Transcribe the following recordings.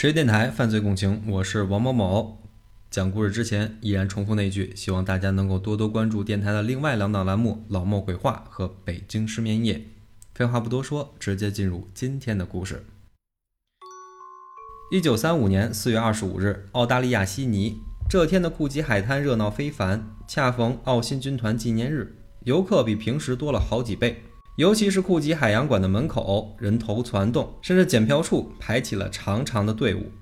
十月电台犯罪共情，我是王某某。讲故事之前，依然重复那句，希望大家能够多多关注电台的另外两档栏目《老莫鬼话》和《北京失眠夜》。废话不多说，直接进入今天的故事。一九三五年四月二十五日，澳大利亚悉尼这天的库吉海滩热闹非凡，恰逢澳新军团纪念日，游客比平时多了好几倍。尤其是库吉海洋馆的门口，人头攒动，甚至检票处排起了长长的队伍。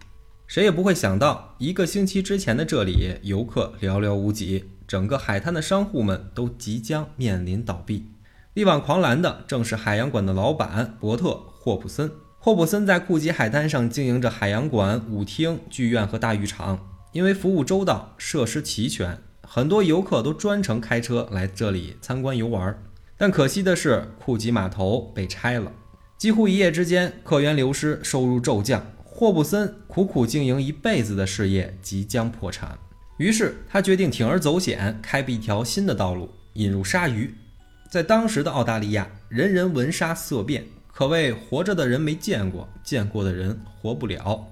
谁也不会想到，一个星期之前的这里，游客寥寥无几，整个海滩的商户们都即将面临倒闭。力挽狂澜的正是海洋馆的老板伯特·霍普森。霍普森在库吉海滩上经营着海洋馆、舞厅、剧院和大浴场，因为服务周到、设施齐全，很多游客都专程开车来这里参观游玩。但可惜的是，库吉码头被拆了，几乎一夜之间，客源流失，收入骤降。霍布森苦苦经营一辈子的事业即将破产，于是他决定铤而走险，开辟一条新的道路，引入鲨鱼。在当时的澳大利亚，人人闻鲨色变，可谓活着的人没见过，见过的人活不了。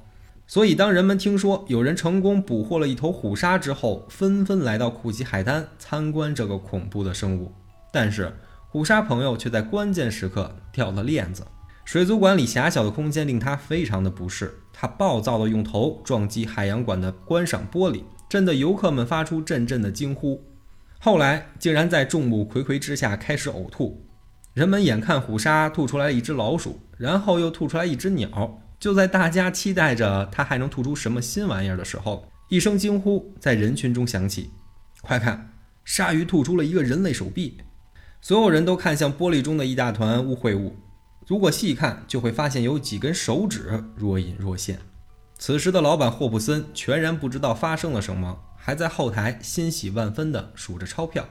所以，当人们听说有人成功捕获了一头虎鲨之后，纷纷来到库吉海滩参观这个恐怖的生物。但是，虎鲨朋友却在关键时刻掉了链子。水族馆里狭小的空间令他非常的不适，他暴躁地用头撞击海洋馆的观赏玻璃，震得游客们发出阵阵的惊呼。后来竟然在众目睽睽之下开始呕吐。人们眼看虎鲨吐出来一只老鼠，然后又吐出来一只鸟。就在大家期待着它还能吐出什么新玩意儿的时候，一声惊呼在人群中响起：“快看，鲨鱼吐出了一个人类手臂！”所有人都看向玻璃中的一大团污秽物。如果细看，就会发现有几根手指若隐若现。此时的老板霍布森全然不知道发生了什么，还在后台欣喜万分地数着钞票。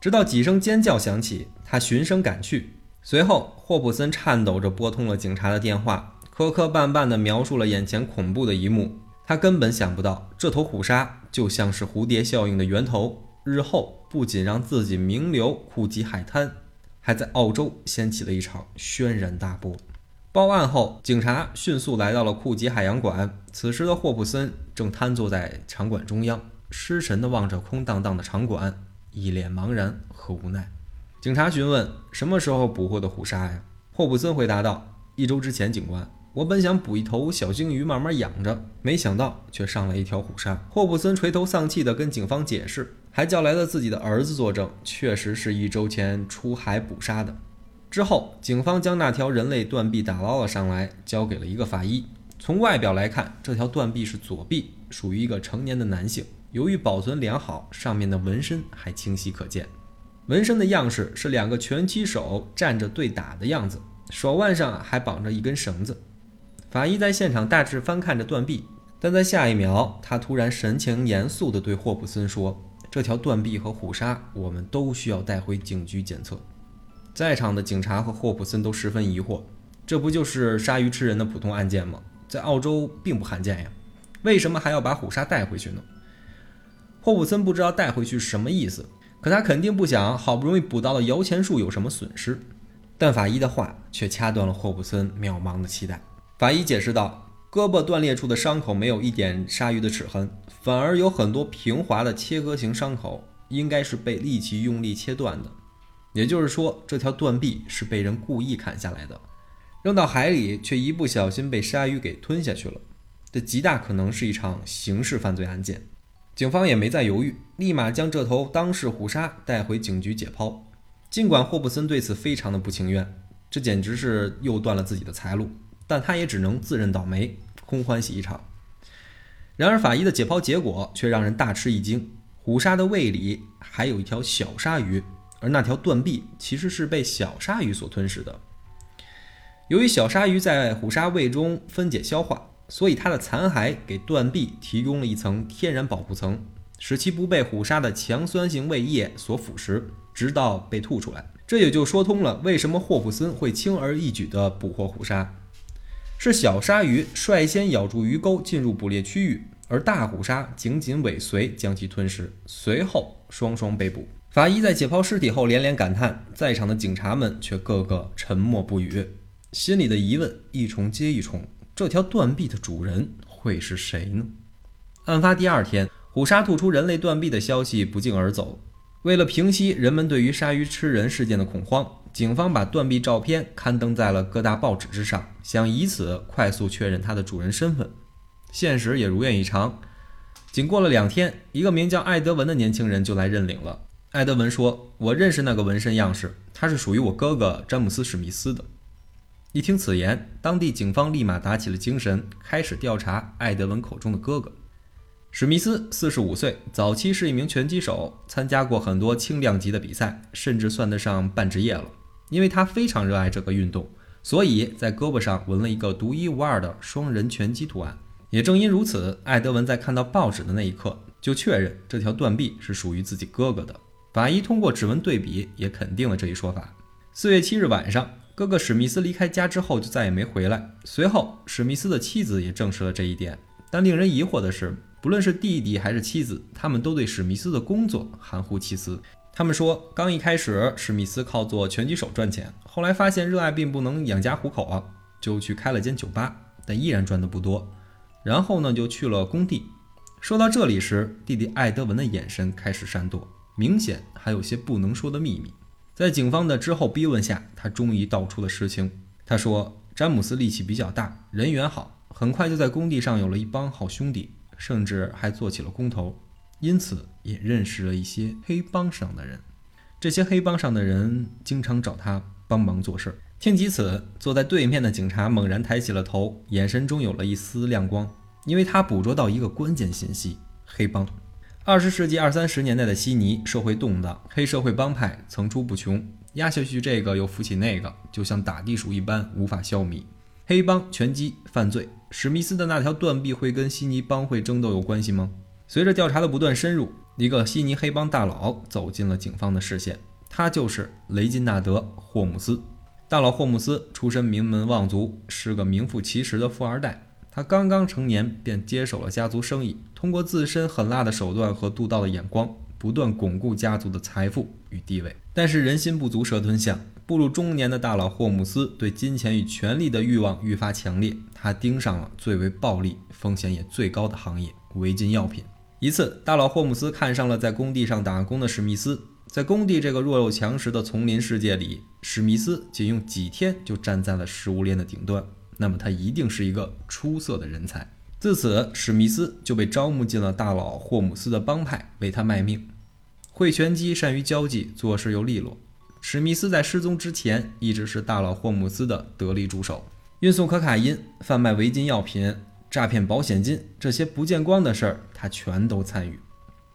直到几声尖叫响起，他循声赶去。随后，霍布森颤抖着拨通了警察的电话，磕磕绊绊地描述了眼前恐怖的一幕。他根本想不到，这头虎鲨就像是蝴蝶效应的源头，日后不仅让自己名留库吉海滩。还在澳洲掀起了一场轩然大波。报案后，警察迅速来到了库吉海洋馆。此时的霍普森正瘫坐在场馆中央，失神地望着空荡荡的场馆，一脸茫然和无奈。警察询问：“什么时候捕获的虎鲨呀？”霍普森回答道：“一周之前，警官。我本想捕一头小鲸鱼慢慢养着，没想到却上了一条虎鲨。”霍普森垂头丧气地跟警方解释。还叫来了自己的儿子作证，确实是一周前出海捕杀的。之后，警方将那条人类断臂打捞了上来，交给了一个法医。从外表来看，这条断臂是左臂，属于一个成年的男性。由于保存良好，上面的纹身还清晰可见。纹身的样式是两个拳击手站着对打的样子，手腕上还绑着一根绳子。法医在现场大致翻看着断臂，但在下一秒，他突然神情严肃地对霍普森说。这条断臂和虎鲨，我们都需要带回警局检测。在场的警察和霍普森都十分疑惑：这不就是鲨鱼吃人的普通案件吗？在澳洲并不罕见呀，为什么还要把虎鲨带回去呢？霍普森不知道带回去什么意思，可他肯定不想好不容易捕到的摇钱树有什么损失。但法医的话却掐断了霍普森渺茫的期待。法医解释道。胳膊断裂处的伤口没有一点鲨鱼的齿痕，反而有很多平滑的切割型伤口，应该是被利器用力切断的。也就是说，这条断臂是被人故意砍下来的，扔到海里，却一不小心被鲨鱼给吞下去了。这极大可能是一场刑事犯罪案件。警方也没再犹豫，立马将这头当事虎鲨带回警局解剖。尽管霍布森对此非常的不情愿，这简直是又断了自己的财路。但他也只能自认倒霉，空欢喜一场。然而，法医的解剖结果却让人大吃一惊：虎鲨的胃里还有一条小鲨鱼，而那条断臂其实是被小鲨鱼所吞噬的。由于小鲨鱼在虎鲨胃中分解消化，所以它的残骸给断臂提供了一层天然保护层，使其不被虎鲨的强酸性胃液所腐蚀，直到被吐出来。这也就说通了为什么霍普森会轻而易举地捕获虎鲨。是小鲨鱼率先咬住鱼钩进入捕猎区域，而大虎鲨紧紧尾随将其吞噬，随后双双被捕。法医在解剖尸体后连连感叹，在场的警察们却个个沉默不语，心里的疑问一重接一重：这条断臂的主人会是谁呢？案发第二天，虎鲨吐出人类断臂的消息不胫而走。为了平息人们对于鲨鱼吃人事件的恐慌，警方把断臂照片刊登在了各大报纸之上，想以此快速确认它的主人身份。现实也如愿以偿，仅过了两天，一个名叫艾德文的年轻人就来认领了。艾德文说：“我认识那个纹身样式，他是属于我哥哥詹姆斯·史密斯的。”一听此言，当地警方立马打起了精神，开始调查艾德文口中的哥哥。史密斯四十五岁，早期是一名拳击手，参加过很多轻量级的比赛，甚至算得上半职业了。因为他非常热爱这个运动，所以在胳膊上纹了一个独一无二的双人拳击图案。也正因如此，艾德文在看到报纸的那一刻就确认这条断臂是属于自己哥哥的。法医通过指纹对比也肯定了这一说法。四月七日晚上，哥哥史密斯离开家之后就再也没回来。随后，史密斯的妻子也证实了这一点。但令人疑惑的是，不论是弟弟还是妻子，他们都对史密斯的工作含糊其辞。他们说，刚一开始，史密斯靠做拳击手赚钱，后来发现热爱并不能养家糊口啊，就去开了间酒吧，但依然赚的不多。然后呢，就去了工地。说到这里时，弟弟艾德文的眼神开始闪躲。明显还有些不能说的秘密，在警方的之后逼问下，他终于道出了实情。他说：“詹姆斯力气比较大，人缘好，很快就在工地上有了一帮好兄弟，甚至还做起了工头，因此也认识了一些黑帮上的人。这些黑帮上的人经常找他帮忙做事儿。”听及此，坐在对面的警察猛然抬起了头，眼神中有了一丝亮光，因为他捕捉到一个关键信息：黑帮。二十世纪二三十年代的悉尼社会动荡，黑社会帮派层出不穷，压下去这个又扶起那个，就像打地鼠一般无法消弭。黑帮、拳击、犯罪，史密斯的那条断臂会跟悉尼帮会争斗有关系吗？随着调查的不断深入，一个悉尼黑帮大佬走进了警方的视线，他就是雷金纳德·霍姆斯。大佬霍姆斯出身名门望族，是个名副其实的富二代。他刚刚成年便接手了家族生意，通过自身狠辣的手段和独到的眼光，不断巩固家族的财富与地位。但是人心不足蛇吞象，步入中年的大佬霍姆斯对金钱与权力的欲望愈发强烈，他盯上了最为暴利、风险也最高的行业——违禁药品。一次，大佬霍姆斯看上了在工地上打工的史密斯。在工地这个弱肉强食的丛林世界里，史密斯仅用几天就站在了食物链的顶端。那么他一定是一个出色的人才。自此，史密斯就被招募进了大佬霍姆斯的帮派，为他卖命。会拳击，善于交际，做事又利落。史密斯在失踪之前一直是大佬霍姆斯的得力助手，运送可卡因、贩卖违禁药品、诈骗保险金这些不见光的事儿，他全都参与。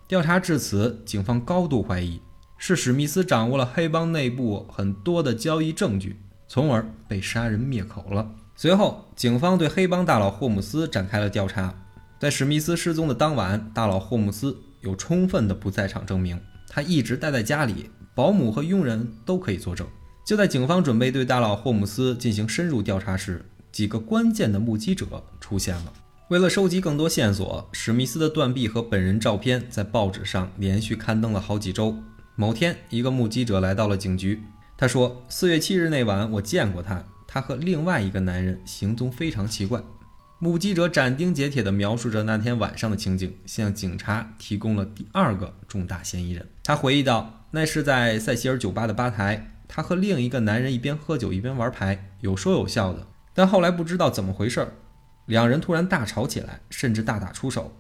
调查至此，警方高度怀疑是史密斯掌握了黑帮内部很多的交易证据，从而被杀人灭口了。随后，警方对黑帮大佬霍姆斯展开了调查。在史密斯失踪的当晚，大佬霍姆斯有充分的不在场证明，他一直待在家里，保姆和佣人都可以作证。就在警方准备对大佬霍姆斯进行深入调查时，几个关键的目击者出现了。为了收集更多线索，史密斯的断臂和本人照片在报纸上连续刊登了好几周。某天，一个目击者来到了警局，他说：“四月七日那晚，我见过他。”他和另外一个男人行踪非常奇怪。目击者斩钉截铁地描述着那天晚上的情景，向警察提供了第二个重大嫌疑人。他回忆道：“那是在塞西尔酒吧的吧台，他和另一个男人一边喝酒一边玩牌，有说有笑的。但后来不知道怎么回事儿，两人突然大吵起来，甚至大打出手。”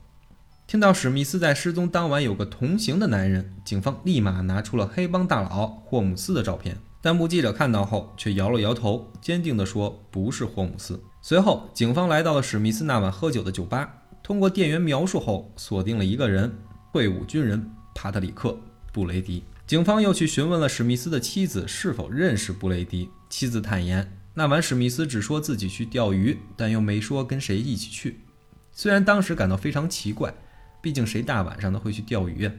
听到史密斯在失踪当晚有个同行的男人，警方立马拿出了黑帮大佬霍姆斯的照片。但目击者看到后却摇了摇头，坚定地说：“不是霍姆斯。”随后，警方来到了史密斯那晚喝酒的酒吧，通过店员描述后锁定了一个人——退伍军人帕特里克·布雷迪。警方又去询问了史密斯的妻子是否认识布雷迪。妻子坦言，那晚史密斯只说自己去钓鱼，但又没说跟谁一起去。虽然当时感到非常奇怪，毕竟谁大晚上的会去钓鱼啊？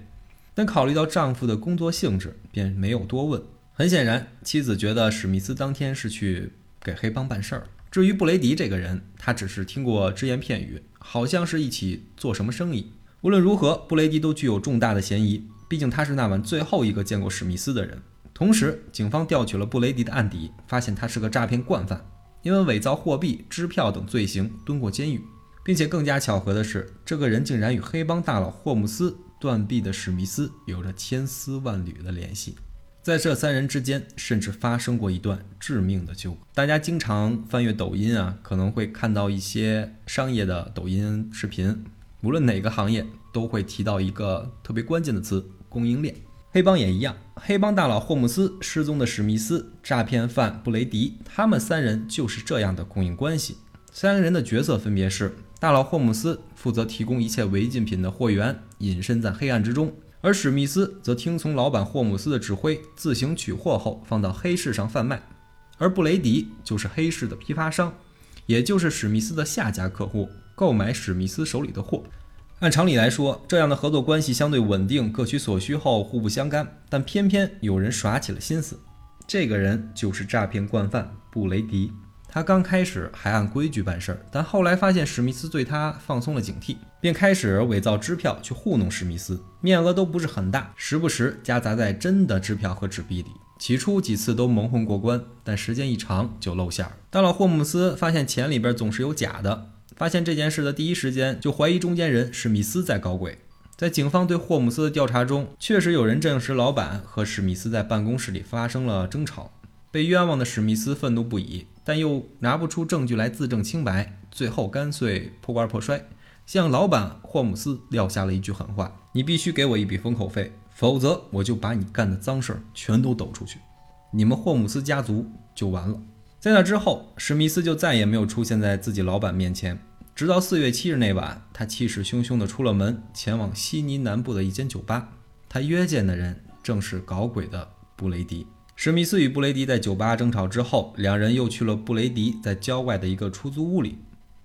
但考虑到丈夫的工作性质，便没有多问。很显然，妻子觉得史密斯当天是去给黑帮办事儿。至于布雷迪这个人，他只是听过只言片语，好像是一起做什么生意。无论如何，布雷迪都具有重大的嫌疑，毕竟他是那晚最后一个见过史密斯的人。同时，警方调取了布雷迪的案底，发现他是个诈骗惯犯，因为伪造货币、支票等罪行蹲过监狱。并且更加巧合的是，这个人竟然与黑帮大佬霍姆斯断臂的史密斯有着千丝万缕的联系。在这三人之间，甚至发生过一段致命的纠葛。大家经常翻阅抖音啊，可能会看到一些商业的抖音视频，无论哪个行业都会提到一个特别关键的词——供应链。黑帮也一样，黑帮大佬霍姆斯、失踪的史密斯、诈骗犯布雷迪，他们三人就是这样的供应关系。三个人的角色分别是：大佬霍姆斯负责提供一切违禁品的货源，隐身在黑暗之中。而史密斯则听从老板霍姆斯的指挥，自行取货后放到黑市上贩卖。而布雷迪就是黑市的批发商，也就是史密斯的下家客户，购买史密斯手里的货。按常理来说，这样的合作关系相对稳定，各取所需后互不相干。但偏偏有人耍起了心思，这个人就是诈骗惯犯布雷迪。他刚开始还按规矩办事儿，但后来发现史密斯对他放松了警惕，便开始伪造支票去糊弄史密斯，面额都不是很大，时不时夹杂在真的支票和纸币里。起初几次都蒙混过关，但时间一长就露馅儿。大佬霍姆斯发现钱里边总是有假的，发现这件事的第一时间就怀疑中间人史密斯在搞鬼。在警方对霍姆斯的调查中，确实有人证实老板和史密斯在办公室里发生了争吵。被冤枉的史密斯愤怒不已，但又拿不出证据来自证清白，最后干脆破罐破摔，向老板霍姆斯撂下了一句狠话：“你必须给我一笔封口费，否则我就把你干的脏事儿全都抖出去，你们霍姆斯家族就完了。”在那之后，史密斯就再也没有出现在自己老板面前，直到四月七日那晚，他气势汹汹地出了门，前往悉尼南部的一间酒吧。他约见的人正是搞鬼的布雷迪。史密斯与布雷迪在酒吧争吵之后，两人又去了布雷迪在郊外的一个出租屋里，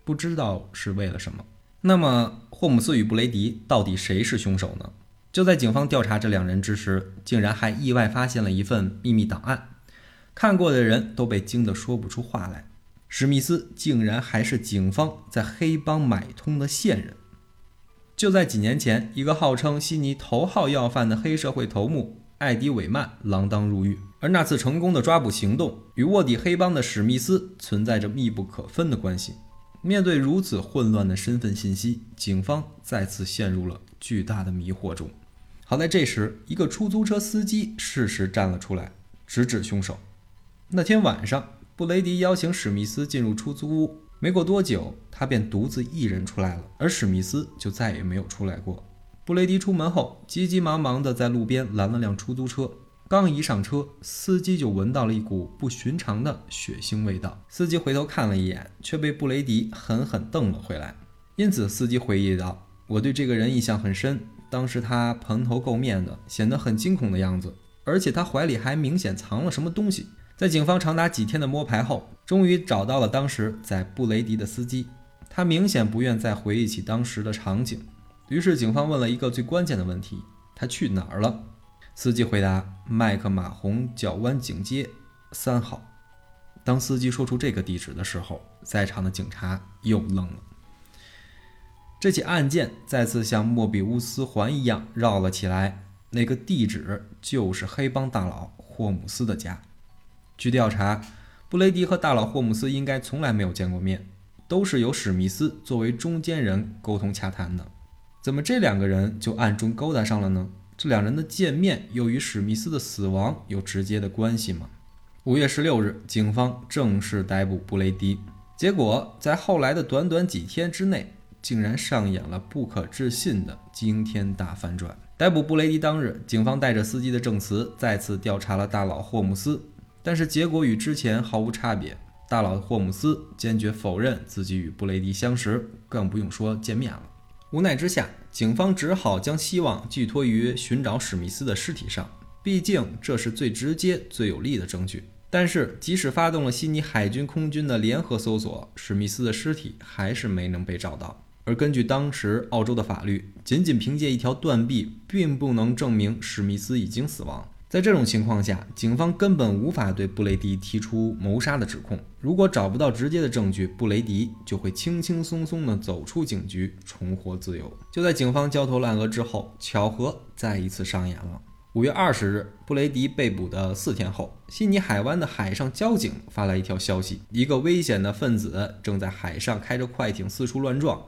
不知道是为了什么。那么，霍姆斯与布雷迪到底谁是凶手呢？就在警方调查这两人之时，竟然还意外发现了一份秘密档案，看过的人都被惊得说不出话来。史密斯竟然还是警方在黑帮买通的线人。就在几年前，一个号称悉尼头号要犯的黑社会头目艾迪·韦曼锒铛入狱。而那次成功的抓捕行动与卧底黑帮的史密斯存在着密不可分的关系。面对如此混乱的身份信息，警方再次陷入了巨大的迷惑中。好在这时，一个出租车司机适时站了出来，直指凶手。那天晚上，布雷迪邀请史密斯进入出租屋，没过多久，他便独自一人出来了，而史密斯就再也没有出来过。布雷迪出门后，急急忙忙地在路边拦了辆出租车。刚一上车，司机就闻到了一股不寻常的血腥味道。司机回头看了一眼，却被布雷迪狠狠瞪了回来。因此，司机回忆道：“我对这个人印象很深。当时他蓬头垢面的，显得很惊恐的样子，而且他怀里还明显藏了什么东西。”在警方长达几天的摸排后，终于找到了当时在布雷迪的司机。他明显不愿再回忆起当时的场景，于是警方问了一个最关键的问题：“他去哪儿了？”司机回答：“麦克马洪角湾警街三号。”当司机说出这个地址的时候，在场的警察又愣了。这起案件再次像莫比乌斯环一样绕了起来。那个地址就是黑帮大佬霍姆斯的家。据调查，布雷迪和大佬霍姆斯应该从来没有见过面，都是由史密斯作为中间人沟通洽谈的。怎么这两个人就暗中勾搭上了呢？这两人的见面又与史密斯的死亡有直接的关系吗？五月十六日，警方正式逮捕布雷迪。结果在后来的短短几天之内，竟然上演了不可置信的惊天大反转。逮捕布雷迪当日，警方带着司机的证词再次调查了大佬霍姆斯，但是结果与之前毫无差别。大佬霍姆斯坚决否认自己与布雷迪相识，更不用说见面了。无奈之下。警方只好将希望寄托于寻找史密斯的尸体上，毕竟这是最直接、最有力的证据。但是，即使发动了悉尼海军空军的联合搜索，史密斯的尸体还是没能被找到。而根据当时澳洲的法律，仅仅凭借一条断臂，并不能证明史密斯已经死亡。在这种情况下，警方根本无法对布雷迪提出谋杀的指控。如果找不到直接的证据，布雷迪就会轻轻松松地走出警局，重获自由。就在警方焦头烂额之后，巧合再一次上演了。五月二十日，布雷迪被捕的四天后，悉尼海湾的海上交警发来一条消息：一个危险的分子正在海上开着快艇四处乱撞，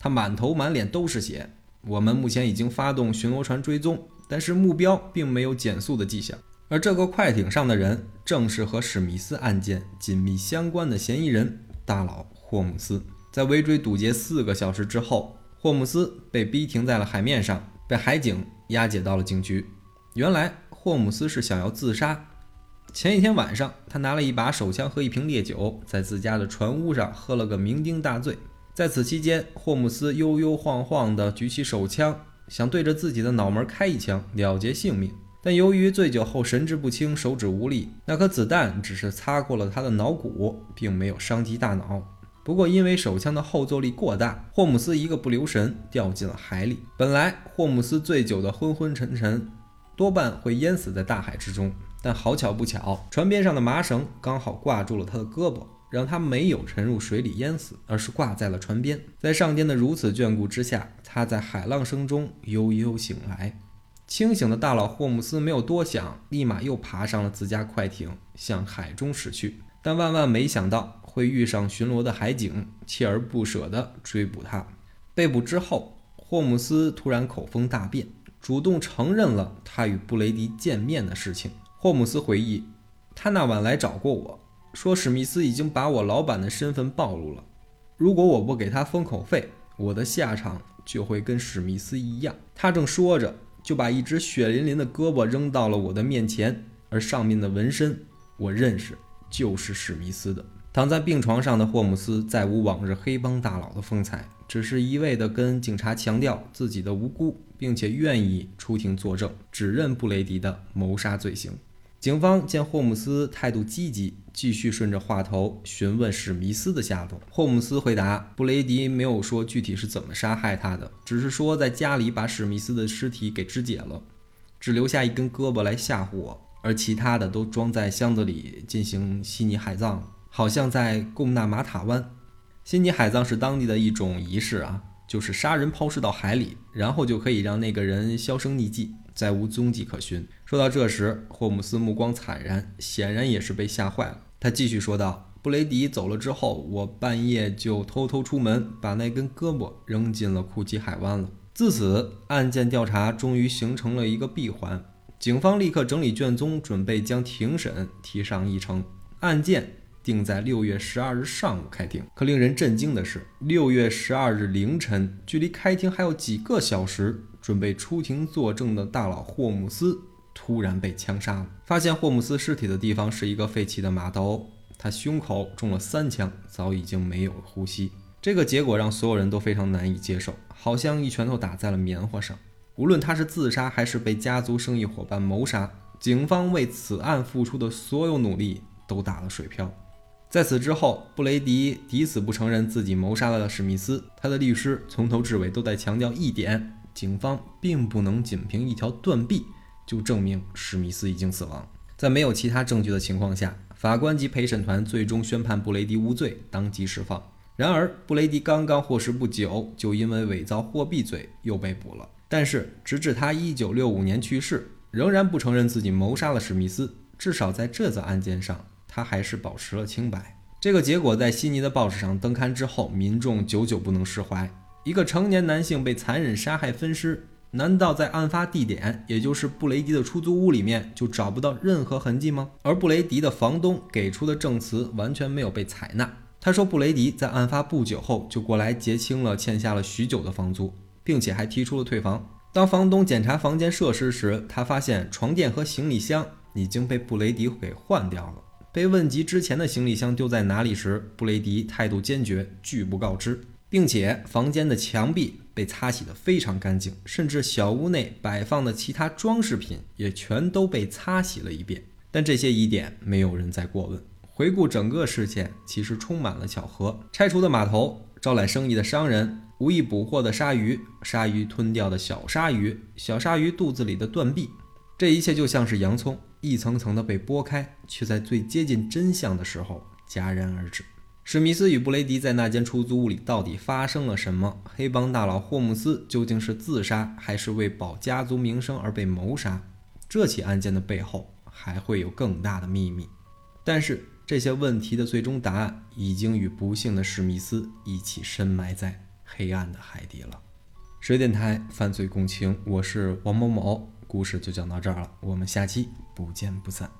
他满头满脸都是血。我们目前已经发动巡逻船追踪，但是目标并没有减速的迹象。而这个快艇上的人，正是和史密斯案件紧密相关的嫌疑人大佬霍姆斯。在围追堵截四个小时之后，霍姆斯被逼停在了海面上，被海警押解到了警局。原来霍姆斯是想要自杀。前一天晚上，他拿了一把手枪和一瓶烈酒，在自家的船屋上喝了个酩酊大醉。在此期间，霍姆斯悠悠晃晃地举起手枪，想对着自己的脑门开一枪，了结性命。但由于醉酒后神志不清、手指无力，那颗子弹只是擦过了他的脑骨，并没有伤及大脑。不过，因为手枪的后坐力过大，霍姆斯一个不留神掉进了海里。本来霍姆斯醉酒的昏昏沉沉。多半会淹死在大海之中，但好巧不巧，船边上的麻绳刚好挂住了他的胳膊，让他没有沉入水里淹死，而是挂在了船边。在上天的如此眷顾之下，他在海浪声中悠悠醒来。清醒的大佬霍姆斯没有多想，立马又爬上了自家快艇，向海中驶去。但万万没想到会遇上巡逻的海警，锲而不舍地追捕他。被捕之后，霍姆斯突然口风大变。主动承认了他与布雷迪见面的事情。霍姆斯回忆，他那晚来找过我，说史密斯已经把我老板的身份暴露了。如果我不给他封口费，我的下场就会跟史密斯一样。他正说着，就把一只血淋淋的胳膊扔到了我的面前，而上面的纹身，我认识，就是史密斯的。躺在病床上的霍姆斯再无往日黑帮大佬的风采，只是一味地跟警察强调自己的无辜，并且愿意出庭作证，指认布雷迪的谋杀罪行。警方见霍姆斯态度积极，继续顺着话头询问史密斯的下落。霍姆斯回答：布雷迪没有说具体是怎么杀害他的，只是说在家里把史密斯的尸体给肢解了，只留下一根胳膊来吓唬我，而其他的都装在箱子里进行悉尼海葬。好像在贡纳马塔湾，悉尼海葬是当地的一种仪式啊，就是杀人抛尸到海里，然后就可以让那个人销声匿迹，再无踪迹可寻。说到这时，霍姆斯目光惨然，显然也是被吓坏了。他继续说道：“布雷迪走了之后，我半夜就偷偷出门，把那根胳膊扔进了库奇海湾了。自此，案件调查终于形成了一个闭环。警方立刻整理卷宗，准备将庭审提上议程。案件。”定在六月十二日上午开庭。可令人震惊的是，六月十二日凌晨，距离开庭还有几个小时，准备出庭作证的大佬霍姆斯突然被枪杀了。发现霍姆斯尸体的地方是一个废弃的码头，他胸口中了三枪，早已经没有了呼吸。这个结果让所有人都非常难以接受，好像一拳头打在了棉花上。无论他是自杀还是被家族生意伙伴谋杀，警方为此案付出的所有努力都打了水漂。在此之后，布雷迪抵死不承认自己谋杀了史密斯。他的律师从头至尾都在强调一点：警方并不能仅凭一条断臂就证明史密斯已经死亡。在没有其他证据的情况下，法官及陪审团最终宣判布雷迪无罪，当即释放。然而，布雷迪刚刚获释不久，就因为伪造货币罪又被捕了。但是，直至他1965年去世，仍然不承认自己谋杀了史密斯。至少在这则案件上。他还是保持了清白。这个结果在悉尼的报纸上登刊之后，民众久久不能释怀。一个成年男性被残忍杀害分尸，难道在案发地点，也就是布雷迪的出租屋里面，就找不到任何痕迹吗？而布雷迪的房东给出的证词完全没有被采纳。他说，布雷迪在案发不久后就过来结清了欠下了许久的房租，并且还提出了退房。当房东检查房间设施时，他发现床垫和行李箱已经被布雷迪给换掉了。被问及之前的行李箱丢在哪里时，布雷迪态度坚决，拒不告知，并且房间的墙壁被擦洗得非常干净，甚至小屋内摆放的其他装饰品也全都被擦洗了一遍。但这些疑点没有人再过问。回顾整个事件，其实充满了巧合：拆除的码头，招揽生意的商人，无意捕获的鲨鱼，鲨鱼吞掉的小鲨鱼，小鲨鱼肚子里的断臂，这一切就像是洋葱。一层层的被剥开，却在最接近真相的时候戛然而止。史密斯与布雷迪在那间出租屋里到底发生了什么？黑帮大佬霍姆斯究竟是自杀，还是为保家族名声而被谋杀？这起案件的背后还会有更大的秘密。但是这些问题的最终答案已经与不幸的史密斯一起深埋在黑暗的海底了。水电台犯罪共情，我是王某某，故事就讲到这儿了，我们下期不见不散。